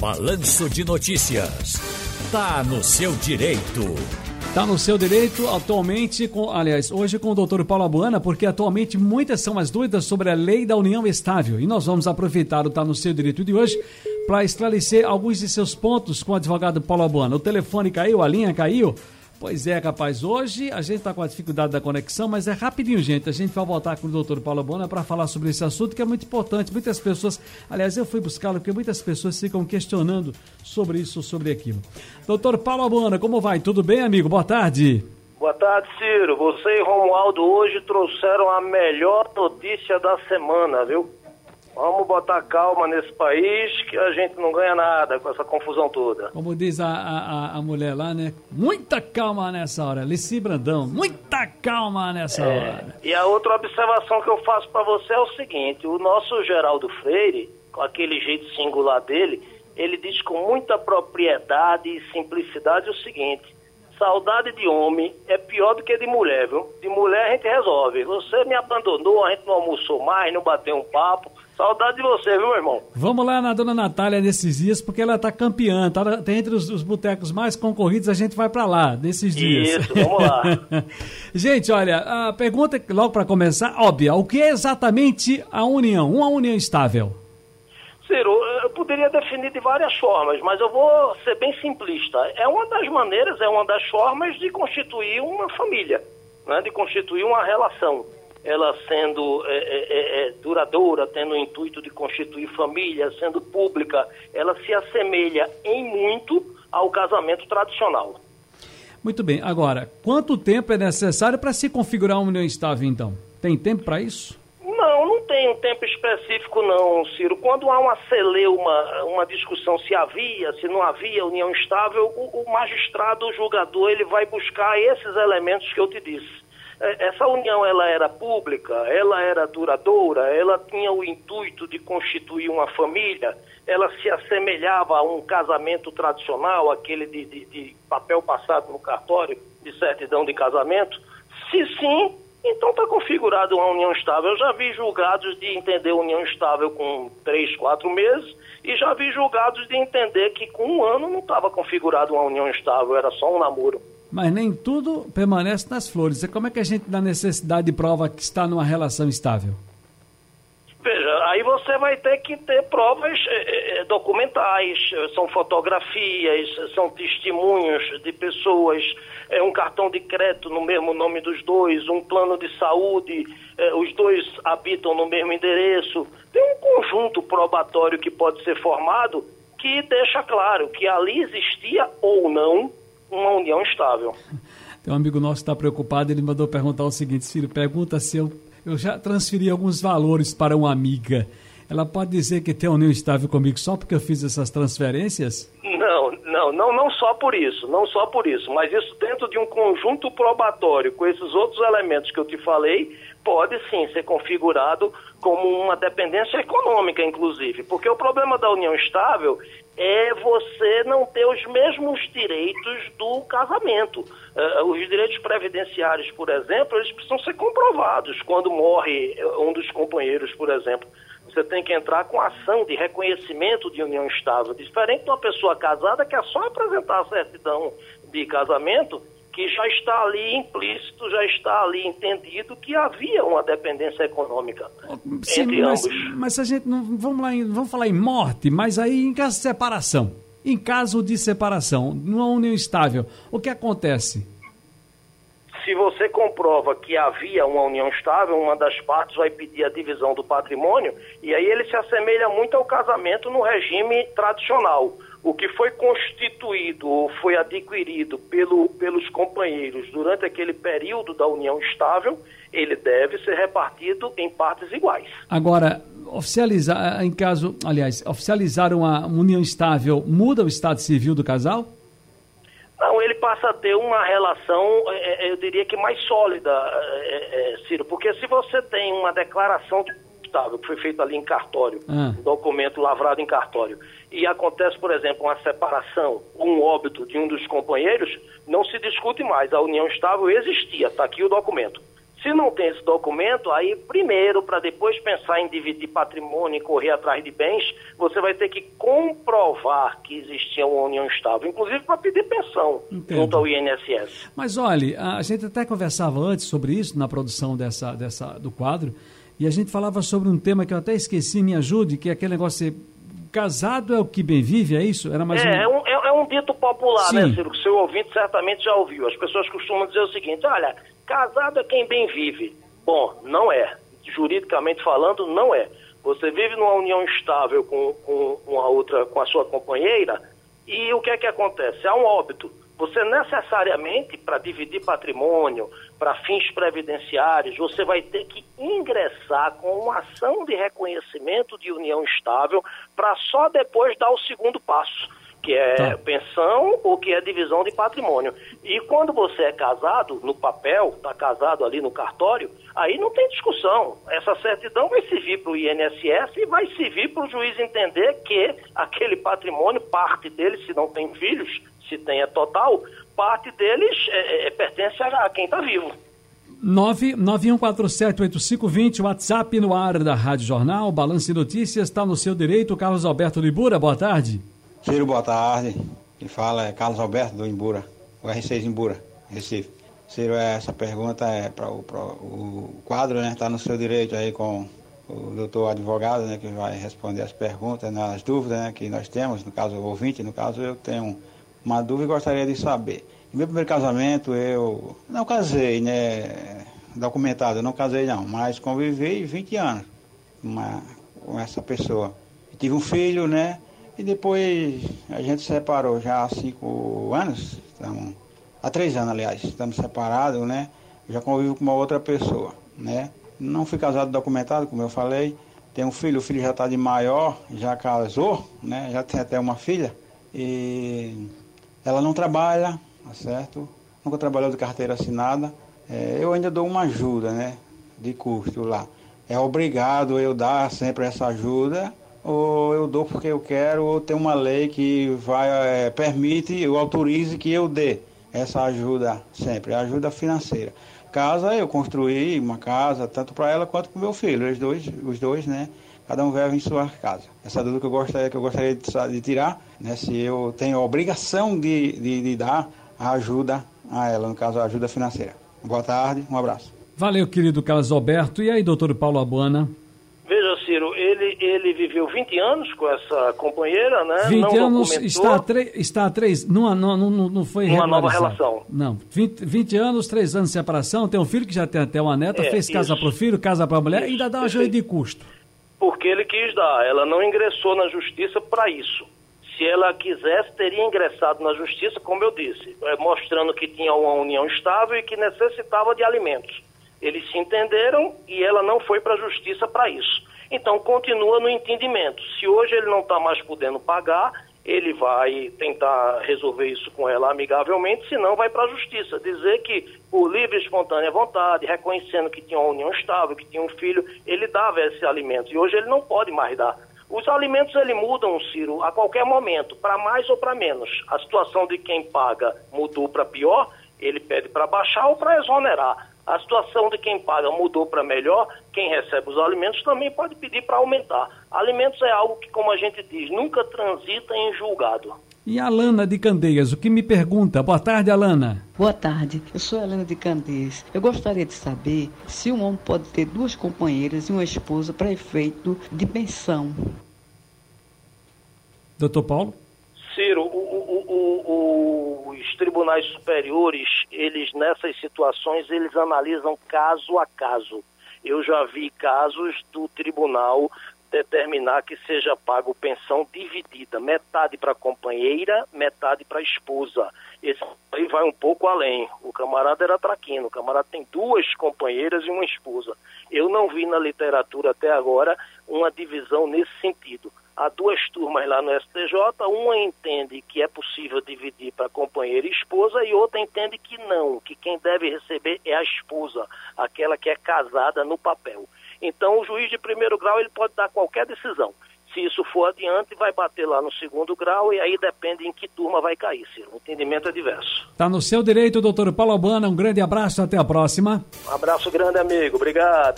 Balanço de Notícias. Tá no seu direito. Tá no seu direito atualmente, com, aliás, hoje com o doutor Paulo Abuana, porque atualmente muitas são as dúvidas sobre a lei da união estável. E nós vamos aproveitar o Tá no seu direito de hoje para esclarecer alguns de seus pontos com o advogado Paulo Abuana. O telefone caiu, a linha caiu. Pois é, rapaz. Hoje a gente está com a dificuldade da conexão, mas é rapidinho, gente. A gente vai voltar com o doutor Paulo Bona para falar sobre esse assunto que é muito importante. Muitas pessoas, aliás, eu fui buscá-lo porque muitas pessoas ficam questionando sobre isso, sobre aquilo. Doutor Paulo Bona, como vai? Tudo bem, amigo? Boa tarde. Boa tarde, Ciro. Você e Romualdo hoje trouxeram a melhor notícia da semana, viu? Vamos botar calma nesse país que a gente não ganha nada com essa confusão toda. Como diz a, a, a mulher lá, né? Muita calma nessa hora. Lici Brandão, muita calma nessa é, hora. E a outra observação que eu faço para você é o seguinte: o nosso Geraldo Freire, com aquele jeito singular dele, ele diz com muita propriedade e simplicidade o seguinte: saudade de homem é pior do que de mulher, viu? De mulher a gente resolve. Você me abandonou, a gente não almoçou mais, não bateu um papo. Saudade de você, viu, irmão? Vamos lá na dona Natália nesses dias, porque ela tá campeã, tá, tá entre os, os botecos mais concorridos, a gente vai para lá nesses dias. Isso, vamos lá. gente, olha, a pergunta, logo para começar, óbvia, o que é exatamente a união, uma união estável? Ciro, eu poderia definir de várias formas, mas eu vou ser bem simplista. É uma das maneiras, é uma das formas de constituir uma família, né, de constituir uma relação ela sendo é, é, é, é, duradoura, tendo o intuito de constituir família, sendo pública, ela se assemelha em muito ao casamento tradicional. Muito bem. Agora, quanto tempo é necessário para se configurar uma união estável, então? Tem tempo para isso? Não, não tem um tempo específico não, Ciro. Quando há uma celeuma, uma discussão se havia, se não havia união estável, o, o magistrado, o julgador, ele vai buscar esses elementos que eu te disse essa união ela era pública, ela era duradoura, ela tinha o intuito de constituir uma família, ela se assemelhava a um casamento tradicional, aquele de, de, de papel passado no cartório, de certidão de casamento? Se sim, então está configurada uma união estável. Eu já vi julgados de entender união estável com três, quatro meses, e já vi julgados de entender que com um ano não estava configurada uma união estável, era só um namoro mas nem tudo permanece nas flores. E como é que a gente dá necessidade de prova que está numa relação estável? Veja, aí você vai ter que ter provas eh, documentais, são fotografias, são testemunhos de pessoas, é um cartão de crédito no mesmo nome dos dois, um plano de saúde, eh, os dois habitam no mesmo endereço. Tem um conjunto probatório que pode ser formado que deixa claro que ali existia ou não uma união estável. Tem um amigo nosso que está preocupado, ele mandou perguntar o seguinte, filho, pergunta se eu, eu já transferi alguns valores para uma amiga. Ela pode dizer que tem união estável comigo só porque eu fiz essas transferências? Não, não, não, não só por isso, não só por isso, mas isso dentro de um conjunto probatório com esses outros elementos que eu te falei, pode sim ser configurado como uma dependência econômica, inclusive, porque o problema da união estável é você não ter os mesmos direitos do casamento. Uh, os direitos previdenciários, por exemplo, eles precisam ser comprovados. Quando morre um dos companheiros, por exemplo, você tem que entrar com ação de reconhecimento de união estável. Diferente de uma pessoa casada que é só apresentar a certidão de casamento que já está ali implícito, já está ali entendido que havia uma dependência econômica Sim, entre mas, ambos. Mas a gente não vamos lá, vamos falar em morte, mas aí em caso de separação, em caso de separação, numa união estável, o que acontece? Se você comprova que havia uma união estável, uma das partes vai pedir a divisão do patrimônio e aí ele se assemelha muito ao casamento no regime tradicional o que foi constituído ou foi adquirido pelo, pelos companheiros durante aquele período da união estável, ele deve ser repartido em partes iguais. Agora, oficializar, em caso, aliás, oficializar uma união estável muda o estado civil do casal? Ele passa a ter uma relação, é, é eu diria que mais sólida, é, Ciro, porque se você tem uma declaração de que foi feito ali em cartório, ah. um documento lavrado em cartório, e acontece, por exemplo, uma separação, um óbito de um dos companheiros, não se discute mais. A união estável existia, está aqui o documento. Se não tem esse documento, aí primeiro, para depois pensar em dividir patrimônio e correr atrás de bens, você vai ter que comprovar que existia uma união estável, inclusive para pedir pensão Entendo. junto ao INSS. Mas olha, a gente até conversava antes sobre isso na produção dessa, dessa, do quadro, e a gente falava sobre um tema que eu até esqueci, me ajude, que é aquele negócio de casado é o que bem vive, é isso? Era mais é, um... É, um, é, é um dito popular, né, Sim. né, Ciro? Que o seu ouvinte certamente já ouviu. As pessoas costumam dizer o seguinte, olha, casado é quem bem vive. Bom, não é. Juridicamente falando, não é. Você vive numa união estável com, com uma outra, com a sua companheira, e o que é que acontece? Há um óbito. Você necessariamente, para dividir patrimônio, para fins previdenciários, você vai ter que ingressar com uma ação de reconhecimento de união estável para só depois dar o segundo passo, que é tá. pensão ou que é divisão de patrimônio. E quando você é casado, no papel, está casado ali no cartório, aí não tem discussão. Essa certidão vai servir para o INSS e vai servir para o juiz entender que aquele patrimônio, parte dele, se não tem filhos, se tem é total, parte deles é, é, é pertence a quem está vivo. 991478520, WhatsApp no ar da Rádio Jornal, Balanço de Notícias, está no seu direito, Carlos Alberto do Ibura, boa tarde. Ciro, boa tarde. Quem fala é Carlos Alberto do Imbura, o R6 Imbura, Recife. Ciro, essa pergunta é para o, o quadro, né? Está no seu direito aí com o doutor advogado, né? Que vai responder as perguntas, né, as dúvidas né, que nós temos, no caso o ouvinte, no caso eu tenho uma dúvida e gostaria de saber. No meu primeiro casamento eu não casei, né? Documentado, eu não casei não, mas convivi 20 anos uma, com essa pessoa. Eu tive um filho, né? E depois a gente se separou já há cinco anos, estamos, há três anos aliás, estamos separados, né? Já convivo com uma outra pessoa, né? Não fui casado documentado, como eu falei. Tenho um filho, o filho já está de maior, já casou, né? Já tem até uma filha. E ela não trabalha, tá certo? Nunca trabalhou de carteira assinada. É, eu ainda dou uma ajuda, né? De custo lá. É obrigado eu dar sempre essa ajuda, ou eu dou porque eu quero, ou tem uma lei que vai, é, permite, ou autorize que eu dê essa ajuda sempre, ajuda financeira. Casa, eu construí uma casa, tanto para ela quanto para o meu filho, os dois, os dois, né? cada um vive em sua casa. Essa dúvida que eu gostaria, que eu gostaria de, de tirar, né, se eu tenho a obrigação de, de, de dar a ajuda a ela, no caso, a ajuda financeira. Boa tarde, um abraço. Valeu, querido Carlos Alberto. E aí, doutor Paulo Abuana? Ele, ele viveu 20 anos com essa companheira, né? 20 não anos, está a, está três, não, não, não, não foi Uma nova relação. Não, 20, 20 anos, 3 anos de separação, tem um filho que já tem até uma neta, é, fez casa para o filho, casa para a mulher, isso, ainda dá uma ajuda de custo porque ele quis dar. Ela não ingressou na justiça para isso. Se ela quisesse, teria ingressado na justiça, como eu disse, é, mostrando que tinha uma união estável e que necessitava de alimentos. Eles se entenderam e ela não foi para a justiça para isso. Então, continua no entendimento. Se hoje ele não está mais podendo pagar, ele vai tentar resolver isso com ela amigavelmente, senão vai para a justiça. Dizer que, por livre e espontânea vontade, reconhecendo que tinha uma união estável, que tinha um filho, ele dava esse alimento. E hoje ele não pode mais dar. Os alimentos ele mudam, Ciro, a qualquer momento, para mais ou para menos. A situação de quem paga mudou para pior, ele pede para baixar ou para exonerar. A situação de quem paga mudou para melhor, quem recebe os alimentos também pode pedir para aumentar. Alimentos é algo que, como a gente diz, nunca transita em julgado. E a Alana de Candeias, o que me pergunta? Boa tarde, Alana. Boa tarde, eu sou a Alana de Candeias. Eu gostaria de saber se um homem pode ter duas companheiras e uma esposa para efeito de pensão. Doutor Paulo? Ciro, o, o, o, os tribunais superiores, eles nessas situações, eles analisam caso a caso. Eu já vi casos do tribunal determinar que seja pago pensão dividida, metade para a companheira, metade para a esposa. Esse aí vai um pouco além. O camarada era traquino, o camarada tem duas companheiras e uma esposa. Eu não vi na literatura até agora uma divisão nesse sentido. Há duas turmas lá no STJ, uma entende que é possível dividir para companheira e esposa e outra entende que não, que quem deve receber é a esposa, aquela que é casada no papel. Então, o juiz de primeiro grau ele pode dar qualquer decisão. Se isso for adiante, vai bater lá no segundo grau e aí depende em que turma vai cair, Ciro. O entendimento é diverso. Tá no seu direito, doutor Paulo Albana. Um grande abraço, até a próxima. Um abraço grande, amigo. Obrigado.